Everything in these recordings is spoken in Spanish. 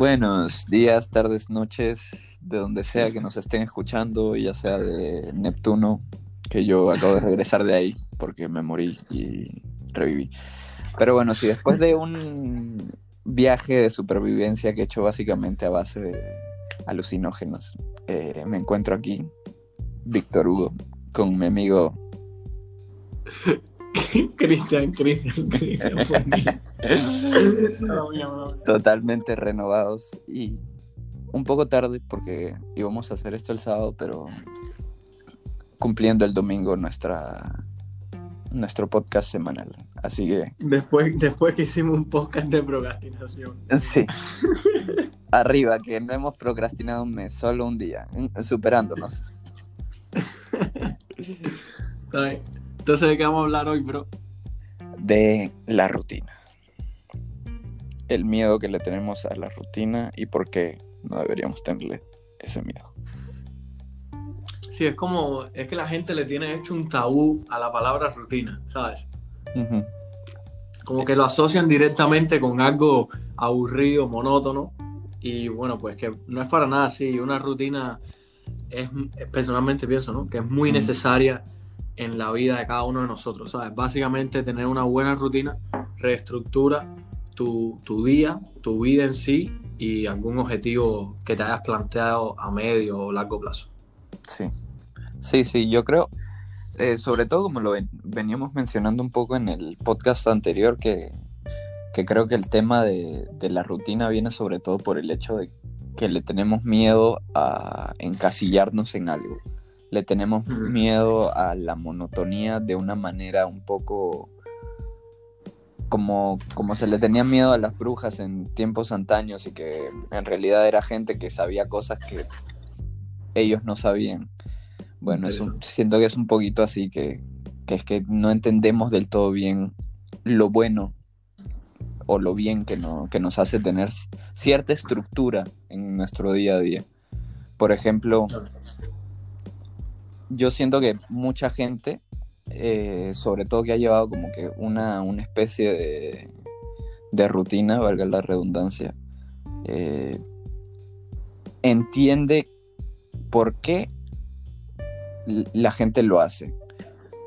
Buenos días, tardes, noches, de donde sea que nos estén escuchando, ya sea de Neptuno, que yo acabo de regresar de ahí porque me morí y reviví. Pero bueno, si después de un viaje de supervivencia que he hecho básicamente a base de alucinógenos, eh, me encuentro aquí, Víctor Hugo, con mi amigo Cristian, Cristian, Cristian. Totalmente renovados y un poco tarde porque íbamos a hacer esto el sábado, pero cumpliendo el domingo nuestra nuestro podcast semanal. Así que después después que hicimos un podcast de procrastinación. Sí. Arriba que no hemos procrastinado un mes, solo un día, superándonos. Entonces, ¿de qué vamos a hablar hoy, bro? De la rutina. El miedo que le tenemos a la rutina y por qué no deberíamos tenerle ese miedo. Sí, es como, es que la gente le tiene hecho un tabú a la palabra rutina, ¿sabes? Como que lo asocian directamente con algo aburrido, monótono. Y bueno, pues que no es para nada así. Una rutina es, personalmente pienso, ¿no? Que es muy necesaria en la vida de cada uno de nosotros, ¿sabes? Básicamente tener una buena rutina reestructura tu, día, tu vida en sí y algún objetivo que te hayas planteado a medio o largo plazo. Sí, sí, sí, yo creo, eh, sobre todo como lo veníamos mencionando un poco en el podcast anterior, que, creo que el tema de, de la rutina viene sobre todo por el hecho de que le tenemos miedo a encasillarnos en algo le tenemos miedo a la monotonía de una manera un poco como, como se le tenía miedo a las brujas en tiempos antaños y que en realidad era gente que sabía cosas que ellos no sabían. Bueno, siento que es un poquito así, que, que es que no entendemos del todo bien lo bueno o lo bien que, no, que nos hace tener cierta estructura en nuestro día a día. Por ejemplo, yo siento que mucha gente, eh, sobre todo que ha llevado como que una, especie de, rutina, valga la redundancia, eh, entiende por qué la gente lo hace.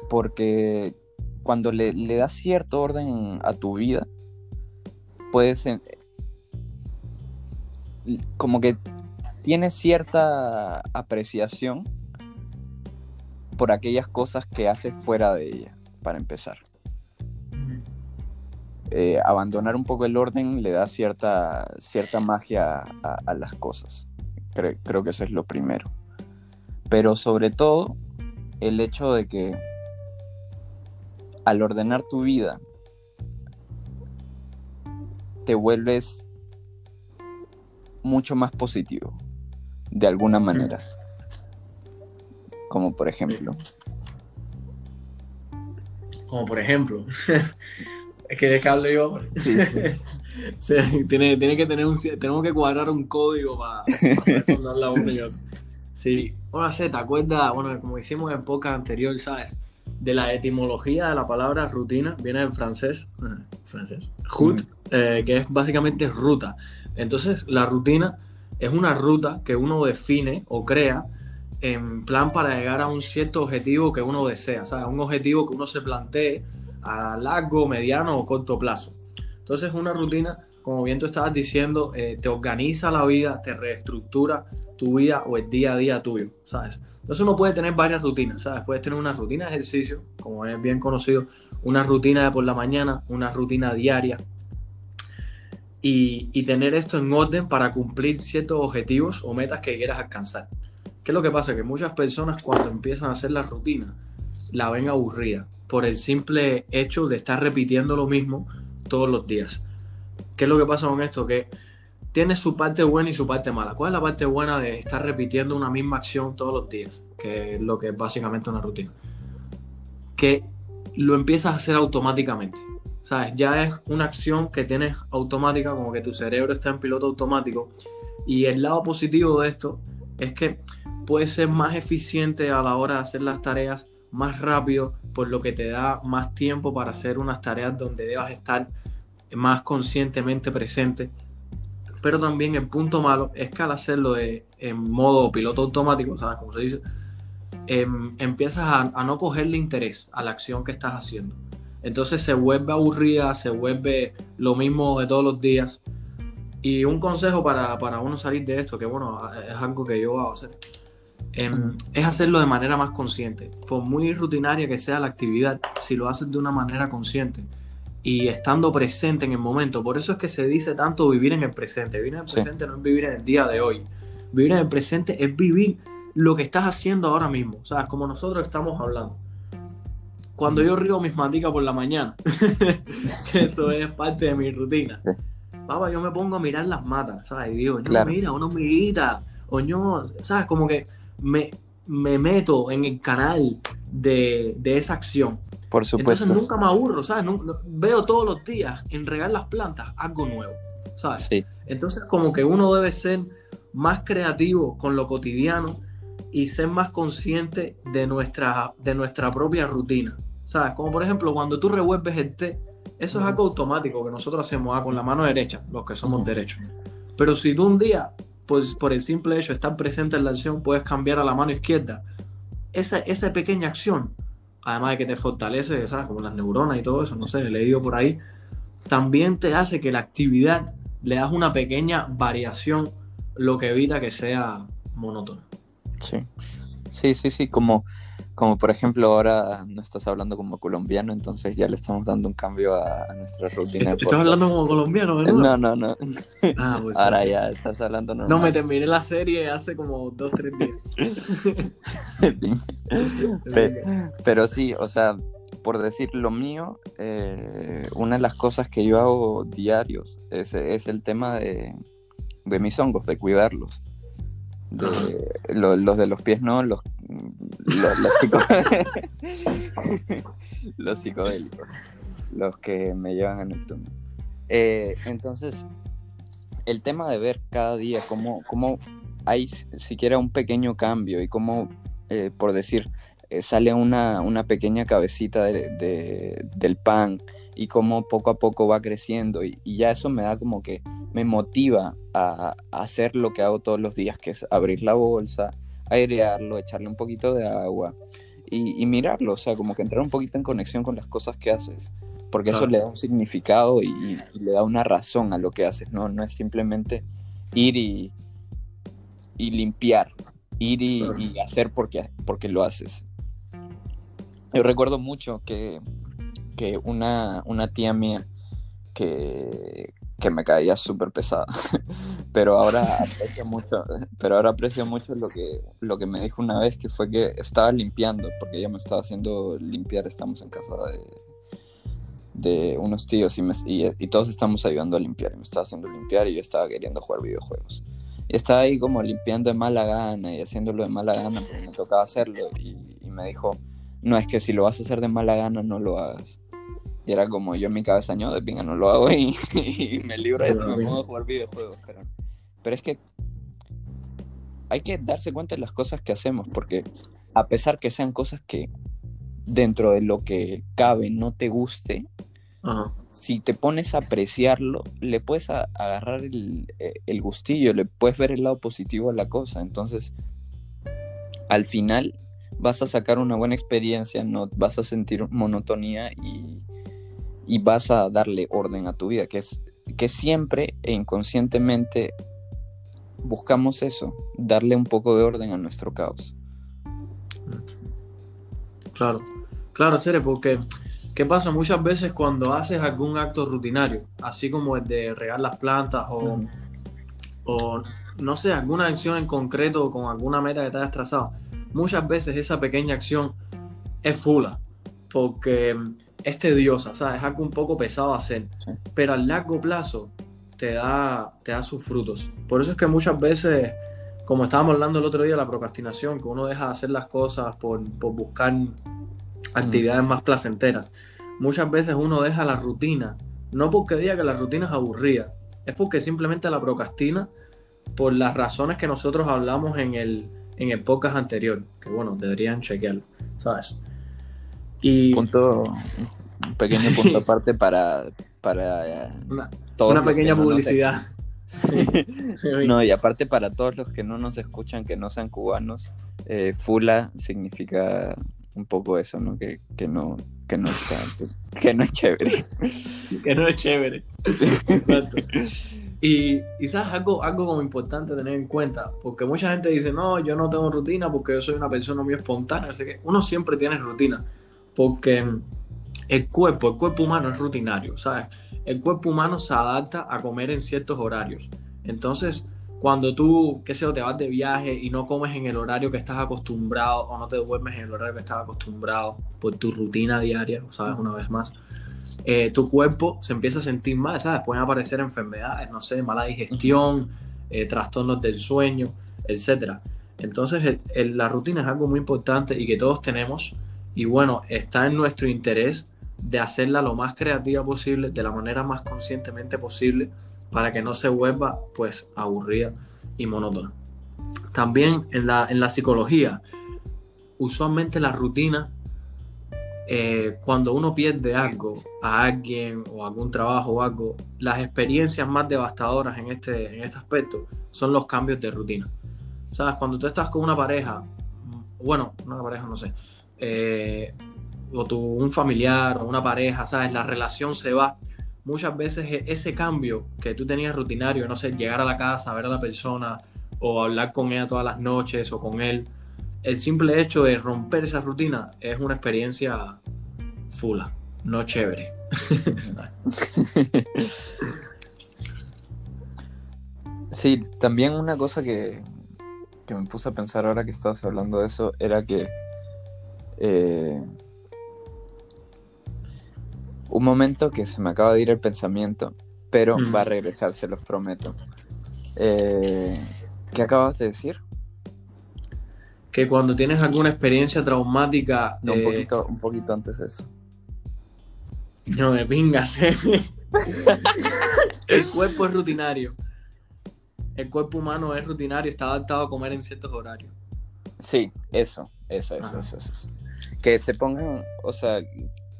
Porque cuando le, le das cierto orden a tu vida, puedes como que tienes cierta apreciación por aquellas cosas que hace fuera de ella, para empezar. Eh, abandonar un poco el orden le da cierta, cierta magia a, las cosas. creo que eso es lo primero. Pero sobre todo, el hecho de que al ordenar tu vida, te vuelves mucho más positivo, de alguna manera. Como por ejemplo. Como por ejemplo. es que hable yo. tiene, tiene, que tener un. Tenemos que cuadrar un código para, para la Sí. Bueno, sé, ¿te acuerdas? Bueno, como hicimos en época anterior, ¿sabes? De la etimología de la palabra rutina, viene en francés, eh, francés, route, eh, que es básicamente ruta. Entonces, la rutina es una ruta que uno define o crea en plan para llegar a un cierto objetivo que uno desea, ¿sabes? Un objetivo que uno se plantee a largo, mediano o corto plazo. Entonces una rutina, como bien tú estabas diciendo, eh, te organiza la vida, te reestructura tu vida o el día a día tuyo, ¿sabes? Entonces uno puede tener varias rutinas, ¿sabes? Puedes tener una rutina de ejercicio, como es bien conocido, una rutina de por la mañana, una rutina diaria, y, y, tener esto en orden para cumplir ciertos objetivos o metas que quieras alcanzar. ¿Qué es lo que pasa? Que muchas personas cuando empiezan a hacer la rutina la ven aburrida por el simple hecho de estar repitiendo lo mismo todos los días. ¿Qué es lo que pasa con esto? Que tiene su parte buena y su parte mala. ¿Cuál es la parte buena de estar repitiendo una misma acción todos los días? Que es lo que es básicamente una rutina. Que lo empiezas a hacer automáticamente. ¿Sabes? Ya es una acción que tienes automática, como que tu cerebro está en piloto automático. Y el lado positivo de esto es que puede ser más eficiente a la hora de hacer las tareas más rápido, por lo que te da más tiempo para hacer unas tareas donde debas estar más conscientemente presente. pero también el punto malo es que al hacerlo en modo piloto automático, ¿sabes? Como se dice, em, empiezas a, no cogerle interés a la acción que estás haciendo. Entonces se vuelve aburrida, se vuelve lo mismo de todos los días. Y un consejo para, para uno salir de esto, que bueno, es algo que yo hago a hacer, em, es hacerlo de manera más consciente. Por muy rutinaria que sea la actividad, si lo haces de una manera consciente, y estando presente en el momento. Por eso es que se dice tanto vivir en el presente. Vivir en el presente no es vivir en el día de hoy. Vivir en el presente es vivir lo que estás haciendo ahora mismo. O sea, como nosotros estamos hablando. Cuando yo río mis maticas por la mañana, que eso es parte de mi rutina. Papá, yo me pongo a mirar las matas, ¿sabes? Y digo, no, mira, una hormiguita. Oño, ¿sabes? Como que me, me meto en el canal de, de esa acción. Por supuesto. Entonces nunca me aburro, ¿sabes? veo todos los días en regar las plantas algo nuevo, ¿sabes? Sí. Entonces como que uno debe ser más creativo con lo cotidiano y ser más consciente de nuestra, de nuestra propia rutina, ¿sabes? Como por ejemplo cuando tú revuelves el té, eso es algo automático que nosotros hacemos ah, con la mano derecha, los que somos derechos. Pero si tú un día, pues por el simple hecho de estar presente en la acción, puedes cambiar a la mano izquierda, esa, esa pequeña acción además de que te fortalece, ¿sabes? Como las neuronas y todo eso, no sé, he leído por ahí, también te hace que la actividad le das una pequeña variación, lo que evita que sea monótono. Sí, sí, sí, sí, como como por ejemplo ahora no estás hablando como colombiano, entonces ya le estamos dando un cambio a, nuestra rutina. ¿Estás hablando como colombiano, ¿verdad? No, no, no. Ah, pues ahora ya estás hablando normal. No, me terminé la serie hace como dos, tres días. pero, sí, o sea, por decir lo mío, eh, una de las cosas que yo hago diarios es, es el tema de, de mis hongos, de cuidarlos los de los pies no, los, los, los, psicodélicos, los que me llevan a Neptuno. Eh, entonces, el tema de ver cada día cómo, cómo hay siquiera un pequeño cambio y cómo, eh, por decir, eh, sale una, una, pequeña cabecita de, del pan y cómo poco a poco va creciendo y, ya eso me da como que me motiva a, hacer lo que hago todos los días, que es abrir la bolsa, airearlo, echarle un poquito de agua y, mirarlo, o sea, como que entrar un poquito en conexión con las cosas que haces, porque eso le da un significado y, le da una razón a lo que haces, no, no es simplemente ir y, y limpiar, ir y, hacer porque, porque lo haces. Yo recuerdo mucho que que una, una tía mía que, que me caía súper pesada. pero ahora aprecio mucho, pero ahora aprecio mucho lo que, lo que me dijo una vez que fue que estaba limpiando, porque ella me estaba haciendo limpiar, estamos en casa de, de unos tíos y, y, todos estamos ayudando a limpiar, y me estaba haciendo limpiar y yo estaba queriendo jugar videojuegos. Y estaba ahí como limpiando de mala gana y haciéndolo de mala gana porque me tocaba hacerlo y, y me dijo, no es que si lo vas a hacer de mala gana no lo hagas. Y era como yo en mi cabeza, de pinga, no lo hago y, me libro de eso, me pongo a jugar videojuegos. Pero, pero es que hay que darse cuenta de las cosas que hacemos, porque a pesar que sean cosas que dentro de lo que cabe no te guste, si te pones a apreciarlo, le puedes agarrar el, el, gustillo, le puedes ver el lado positivo a la cosa. Entonces, al final vas a sacar una buena experiencia, no vas a sentir monotonía y, y vas a darle orden a tu vida, que es que siempre e inconscientemente buscamos eso, darle un poco de orden a nuestro caos. Claro, claro, Sere, porque ¿qué pasa? Muchas veces cuando haces algún acto rutinario, así como el de regar las plantas o, o no sé, alguna acción en concreto con alguna meta que te hayas trazado, muchas veces esa pequeña acción es fula, porque es tediosa, sea, Es algo un poco pesado hacer, pero a largo plazo te da, te da sus frutos. Por eso es que muchas veces, como estábamos hablando el otro día, la procrastinación, que uno deja de hacer las cosas por, buscar actividades más placenteras. Muchas veces uno deja la rutina, no porque diga que la rutina es aburrida, es porque simplemente la procrastina por las razones que nosotros hablamos en el, en el podcast anterior, que bueno, deberían chequearlo, ¿sabes? Y... Punto, un pequeño punto aparte para, para una, una pequeña publicidad. no, y aparte para todos los que no nos escuchan, que no sean cubanos, eh, fula significa un poco eso, ¿no? Que, que no, que no está, que, no es chévere. que no es chévere. Y, y, sabes, algo, algo como importante tener en cuenta, porque mucha gente dice, no, yo no tengo rutina porque yo soy una persona muy espontánea, así que uno siempre tiene rutina, porque el cuerpo, el cuerpo humano es rutinario, ¿sabes? El cuerpo humano se adapta a comer en ciertos horarios. Entonces, cuando tú, qué sé yo, te vas de viaje y no comes en el horario que estás acostumbrado o no te duermes en el horario que estás acostumbrado por tu rutina diaria, ¿sabes? Una vez más, eh, tu cuerpo se empieza a sentir mal, ¿sabes? Pueden aparecer enfermedades, no sé, mala digestión, eh, trastornos del sueño, etc. Entonces, la rutina es algo muy importante y que todos tenemos. Y bueno, está en nuestro interés de hacerla lo más creativa posible, de la manera más conscientemente posible, para que no se vuelva pues aburrida y monótona. También en la, en la psicología, usualmente la rutina, eh, cuando uno pierde algo, a alguien o algún trabajo o algo, las experiencias más devastadoras en este, en este aspecto son los cambios de rutina. ¿Sabes? Cuando tú estás con una pareja, bueno, una pareja no sé, eh, o tu, un familiar o una pareja, ¿sabes? La relación se va. Muchas veces e, ese cambio que tú tenías rutinario, no sé, llegar a la casa, ver a la persona o hablar con ella todas las noches o con él, el simple hecho de romper esa rutina es una experiencia fula, no chévere. sí, también una cosa que, que me puse a pensar ahora que estabas hablando de eso era que eh, un momento que se me acaba de ir el pensamiento, pero va a regresar, se los prometo. Eh, ¿Qué acabas de decir? Que cuando tienes alguna experiencia traumática. No, un, eh, poquito, un poquito antes de eso. No me pingas. El cuerpo es rutinario. El cuerpo humano es rutinario, está adaptado a comer en ciertos horarios. Sí, eso, eso, eso, eso, eso. Que se pongan, o sea,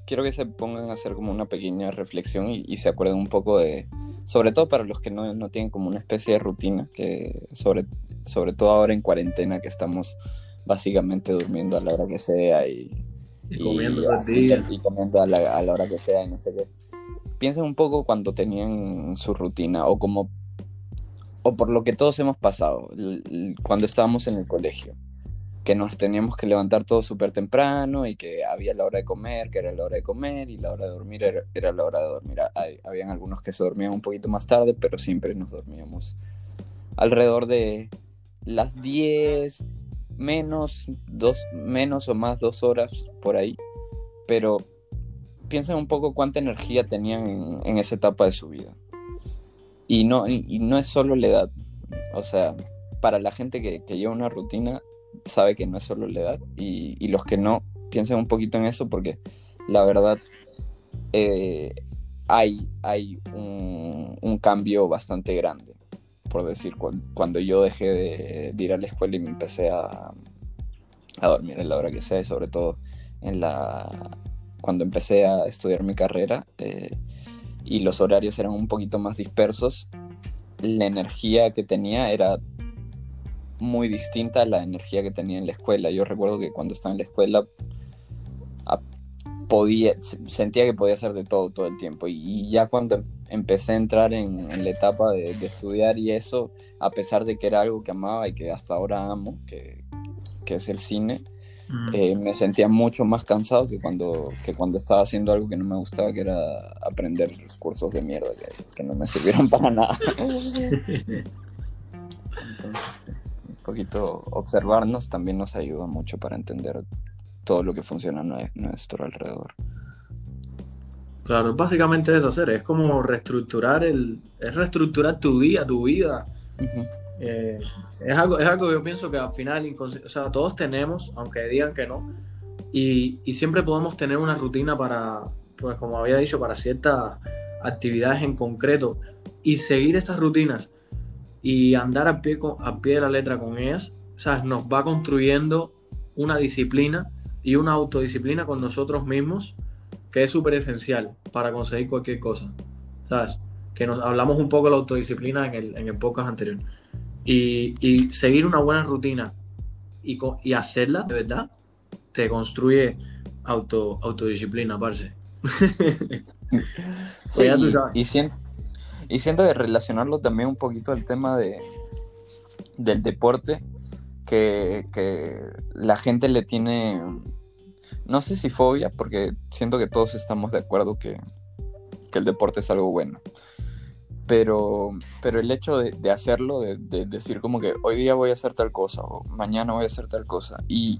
quiero que se pongan a hacer como una pequeña reflexión y, se acuerden un poco de, sobre todo para los que no, no, tienen como una especie de rutina, que sobre, sobre todo ahora en cuarentena que estamos básicamente durmiendo a la hora que sea y, comiendo, y, comiendo a la, a la, hora que sea y no sé qué. Piensen un poco cuando tenían su rutina o como o por lo que todos hemos pasado cuando estábamos en el colegio que nos teníamos que levantar todo súper temprano y que había la hora de comer, que era la hora de comer y la hora de dormir era, la hora de dormir. habían algunos que se dormían un poquito más tarde, pero siempre nos dormíamos alrededor de las 10 menos, dos, menos o más dos horas por ahí. Pero piensen un poco cuánta energía tenían en, esa etapa de su vida. Y no, no es solo la edad. O sea, para la gente que, que lleva una rutina, sabe que no es solo la edad y, los que no piensen un poquito en eso porque la verdad eh, hay, hay un, cambio bastante grande. Por decir, cuando, yo dejé de, ir a la escuela y me empecé a, a dormir en la hora que sea y sobre todo en la cuando empecé a estudiar mi carrera eh, y los horarios eran un poquito más dispersos, la energía que tenía era muy distinta a la energía que tenía en la escuela. Yo recuerdo que cuando estaba en la escuela podía, sentía que podía hacer de todo todo el tiempo. Y, ya cuando empecé a entrar en, la etapa de, estudiar y eso, a pesar de que era algo que amaba y que hasta ahora amo, que, es el cine, eh, me sentía mucho más cansado que cuando, que cuando estaba haciendo algo que no me gustaba, que era aprender cursos de mierda que, no me sirvieron para nada. poquito observarnos también nos ayuda mucho para entender todo lo que funciona a nuestro alrededor. Claro, básicamente eso hacer, es como reestructurar el, es reestructurar tu día, tu vida. Eh, es, algo, es algo que yo pienso que al final, o sea, todos tenemos, aunque digan que no, y, y, siempre podemos tener una rutina para, pues como había dicho, para ciertas actividades en concreto y seguir estas rutinas y andar a pie, a pie de la letra con ellas, ¿sabes? Nos va construyendo una disciplina y una autodisciplina con nosotros mismos que es súper esencial para conseguir cualquier cosa, ¿sabes? que nos hablamos un poco de la autodisciplina en el, en el podcast anterior. Y, y seguir una buena rutina y, y hacerla de verdad te construye auto, autodisciplina, parce. sí, y, siento, y siento de relacionarlo también un poquito al tema de, del deporte, que, que la gente le tiene, no sé si fobia, porque siento que todos estamos de acuerdo que, que el deporte es algo bueno. Pero, pero el hecho de, hacerlo, de, decir como que hoy día voy a hacer tal cosa o mañana voy a hacer tal cosa y,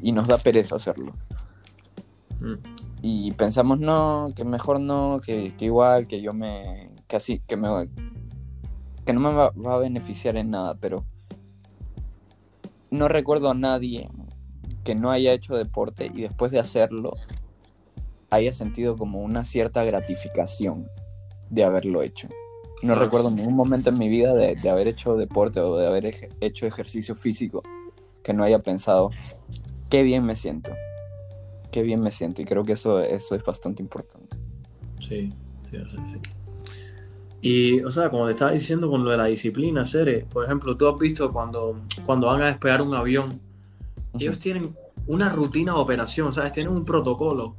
y nos da pereza hacerlo. Mm. Y pensamos, no, que mejor no, que, igual, que yo me, que así, que me, que no me va, va, a beneficiar en nada, pero no recuerdo a nadie que no haya hecho deporte y después de hacerlo haya sentido como una cierta gratificación de haberlo hecho. No ah. recuerdo ningún momento en mi vida de, haber hecho deporte o de haber hecho ejercicio físico que no haya pensado, qué bien me siento, qué bien me siento. Y creo que eso, eso es bastante importante. Sí, sí, sí, sí. Y, o sea, como te estaba diciendo con lo de la disciplina, Cere, por ejemplo, tú has visto cuando, cuando van a despegar un avión, ellos tienen una rutina de operación, ¿sabes? Tienen un protocolo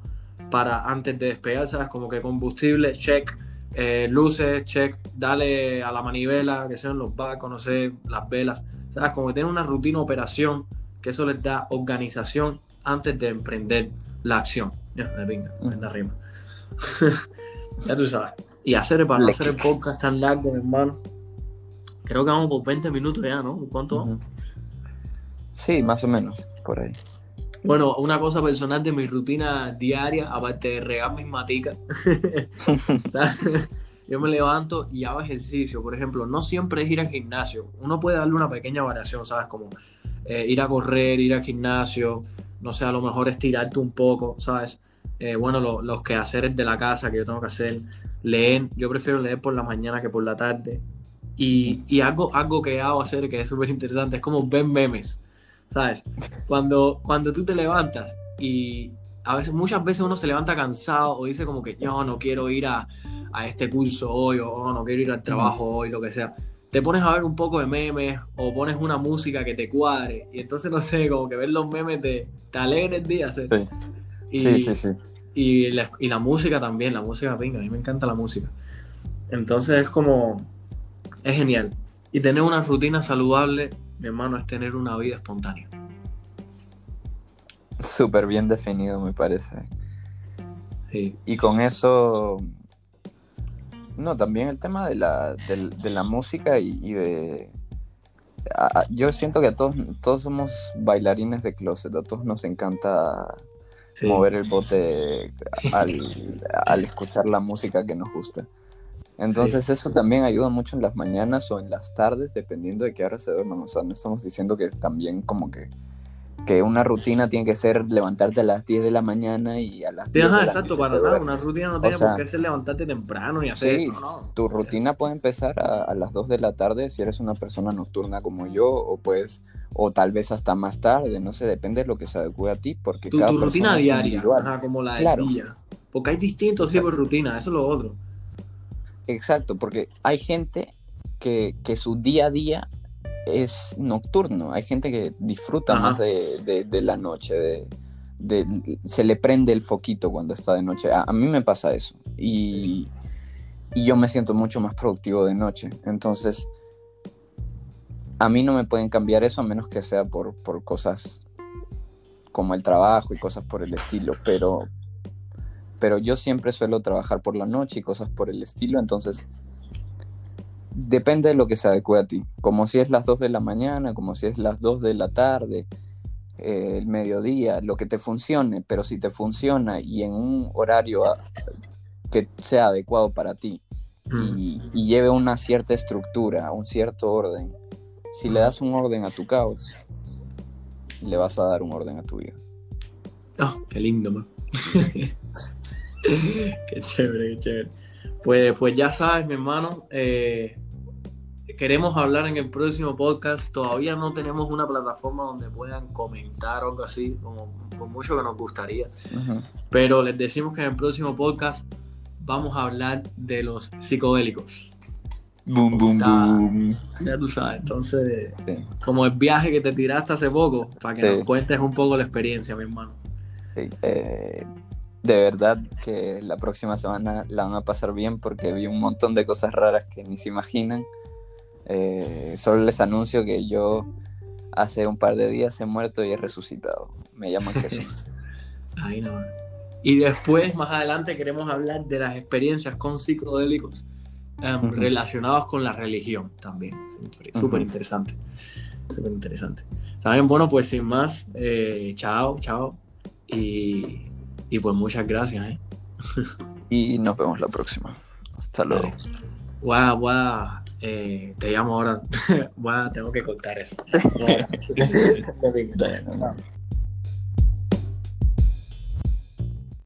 para antes de despegar, ¿sabes? Como que combustible, check, eh, luces, check, dale a la manivela, que sean los barcos, no sé, las velas, ¿sabes? Como que tienen una rutina de operación que eso les da organización antes de emprender la acción. Ya, me venga, me da rima. ya tú sabes. Y hacer para no hacer el podcast tan largo, hermano. Creo que vamos por 20 minutos ya, ¿no? ¿Cuánto Sí, más o menos, por ahí. Bueno, una cosa personal de mi rutina diaria, aparte de regar mis maticas, yo me levanto y hago ejercicio. Por ejemplo, no siempre es ir al gimnasio. Uno puede darle una pequeña variación, ¿sabes? Como eh, ir a correr, ir al gimnasio, no sé, a lo mejor estirarte un poco, ¿sabes? Eh, bueno, los quehaceres de la casa que yo tengo que hacer, leer. Yo prefiero leer por la mañana que por la tarde. Y, y algo, algo que hago hacer que es súper interesante es como ver memes. ¿sabes? Cuando, cuando tú te levantas y a veces, muchas veces uno se levanta cansado o dice como que yo no quiero ir a, este curso hoy o oh, no quiero ir al trabajo hoy, lo que sea. Te pones a ver un poco de memes o pones una música que te cuadre y entonces no sé, como que ver los memes te, te alegra el día. ¿sí? sí, sí, sí. Y la, y la música también, la música venga, a mí me encanta la música. Entonces es como, es genial. Y tener una rutina saludable mi hermano, es tener una vida espontánea. Súper bien definido, me parece. Sí. Y con eso, no, también el tema de la, de, la música y, de... yo siento que a todos, todos somos bailarines de closet, a todos nos encanta mover el bote al, al escuchar la música que nos gusta. Entonces eso también ayuda mucho en las mañanas o en las tardes, dependiendo de qué hora se duerman. O sea, no estamos diciendo que también como que, que una rutina tiene que ser levantarte a las 10 de la mañana y a las 10 de la exacto, para nada. Una rutina no tiene por qué ser levantarte temprano y hacer eso, ¿no? Tu rutina puede empezar a, las 2 de la tarde si eres una persona nocturna como yo, o pues, o tal vez hasta más tarde, no sé, depende de lo que se adecue a ti, porque tu, cada tu rutina diaria, como la del día. Porque hay distintos tipos de rutina, eso es lo otro. Exacto, porque hay gente que, su día a día es nocturno, hay gente que disfruta más de, la noche, de, se le prende el foquito cuando está de noche. A, mí me pasa eso y, yo me siento mucho más productivo de noche. Entonces, a mí no me pueden cambiar eso a menos que sea por, por cosas como el trabajo y cosas por el estilo, pero, pero yo siempre suelo trabajar por la noche y cosas por el estilo, entonces depende de lo que se adecue a ti, como si es las 2 de la mañana, como si es las 2 de la tarde, eh, el mediodía, lo que te funcione, pero si te funciona y en un horario que sea adecuado para ti y, y lleve una cierta estructura, un cierto orden, si le das un orden a tu caos, le vas a dar un orden a tu vida. Oh, qué lindo, man. qué chévere, qué chévere. Pues, pues ya sabes, mi hermano, eh, queremos hablar en el próximo podcast. Todavía no tenemos una plataforma donde puedan comentar o algo así, como por mucho que nos gustaría. Pero les decimos que en el próximo podcast vamos a hablar de los psicodélicos. Boom, boom, boom. Ya tú sabes, entonces, como el viaje que te tiraste hace poco, para que nos cuentes un poco la experiencia, mi hermano. Eh, de verdad que la próxima semana la van a pasar bien porque vi un montón de cosas raras que ni se imaginan. Eh, solo les anuncio que yo hace un par de días he muerto y he resucitado. Me llaman Jesús. Ahí no. Y después, más adelante, queremos hablar de las experiencias con psicodélicos em, relacionados con la religión también. Súper interesante. Súper interesante. También, bueno, pues sin más, eh, chao, chao. Y, y, pues muchas gracias. ¿eh? y nos vemos la próxima. Hasta luego. Guau, guau. Eh, te llamo ahora. Guau, tengo que contar eso.